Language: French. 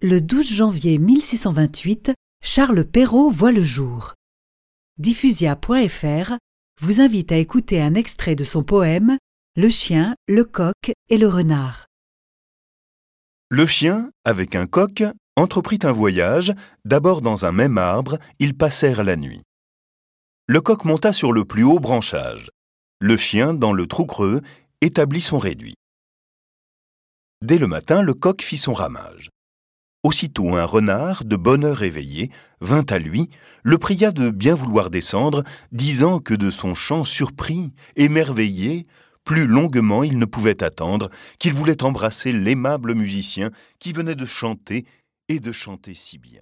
Le 12 janvier 1628, Charles Perrault voit le jour. Diffusia.fr vous invite à écouter un extrait de son poème Le chien, le coq et le renard. Le chien, avec un coq, entreprit un voyage, d'abord dans un même arbre, ils passèrent la nuit. Le coq monta sur le plus haut branchage. Le chien, dans le trou creux, établit son réduit. Dès le matin, le coq fit son ramage. Aussitôt un renard, de bonne heure éveillé, vint à lui, le pria de bien vouloir descendre, disant que de son chant surpris, émerveillé, plus longuement il ne pouvait attendre, qu'il voulait embrasser l'aimable musicien qui venait de chanter et de chanter si bien.